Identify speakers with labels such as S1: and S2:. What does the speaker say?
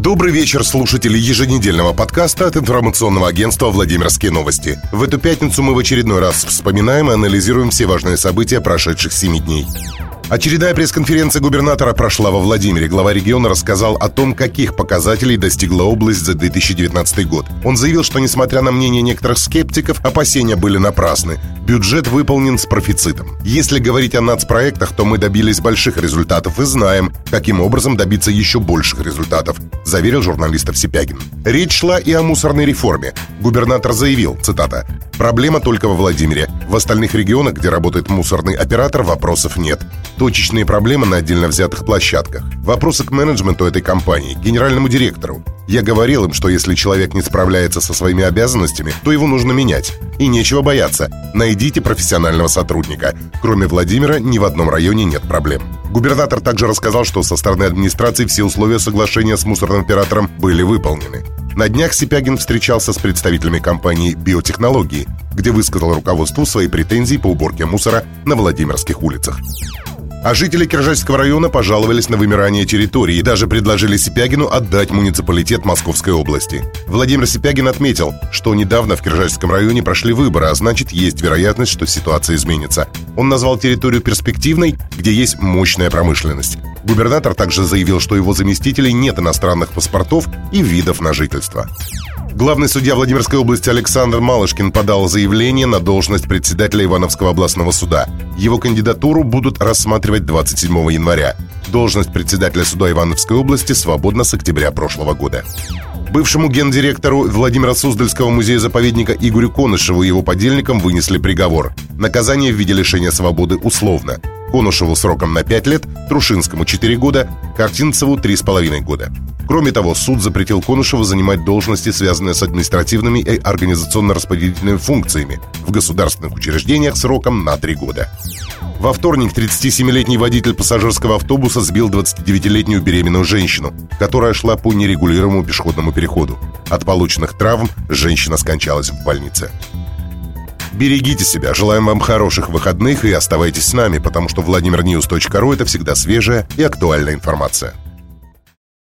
S1: Добрый вечер, слушатели еженедельного подкаста от информационного агентства «Владимирские новости». В эту пятницу мы в очередной раз вспоминаем и анализируем все важные события прошедших семи дней. Очередная пресс-конференция губернатора прошла во Владимире. Глава региона рассказал о том, каких показателей достигла область за 2019 год. Он заявил, что, несмотря на мнение некоторых скептиков, опасения были напрасны. Бюджет выполнен с профицитом. Если говорить о нацпроектах, то мы добились больших результатов и знаем, каким образом добиться еще больших результатов, заверил журналистов Сипягин. Речь шла и о мусорной реформе. Губернатор заявил, цитата, «Проблема только во Владимире. В остальных регионах, где работает мусорный оператор, вопросов нет точечные проблемы на отдельно взятых площадках. Вопросы к менеджменту этой компании, генеральному директору. Я говорил им, что если человек не справляется со своими обязанностями, то его нужно менять. И нечего бояться. Найдите профессионального сотрудника. Кроме Владимира, ни в одном районе нет проблем. Губернатор также рассказал, что со стороны администрации все условия соглашения с мусорным оператором были выполнены. На днях Сипягин встречался с представителями компании «Биотехнологии», где высказал руководству свои претензии по уборке мусора на Владимирских улицах. А жители Киржачского района пожаловались на вымирание территории и даже предложили Сипягину отдать муниципалитет Московской области. Владимир Сипягин отметил, что недавно в Киржачском районе прошли выборы, а значит есть вероятность, что ситуация изменится. Он назвал территорию перспективной, где есть мощная промышленность. Губернатор также заявил, что его заместителей нет иностранных паспортов и видов на жительство. Главный судья Владимирской области Александр Малышкин подал заявление на должность председателя Ивановского областного суда. Его кандидатуру будут рассматривать 27 января. Должность председателя суда Ивановской области свободна с октября прошлого года. Бывшему гендиректору Владимира Суздальского музея-заповедника Игорю Конышеву и его подельникам вынесли приговор. Наказание в виде лишения свободы условно. Конушеву сроком на 5 лет, Трушинскому 4 года, Картинцеву 3,5 года. Кроме того, суд запретил Конушеву занимать должности, связанные с административными и организационно-распределительными функциями в государственных учреждениях сроком на 3 года. Во вторник 37-летний водитель пассажирского автобуса сбил 29-летнюю беременную женщину, которая шла по нерегулируемому пешеходному переходу. От полученных травм женщина скончалась в больнице. Берегите себя, желаем вам хороших выходных и оставайтесь с нами, потому что VladimirNews.ru – это всегда свежая и актуальная информация.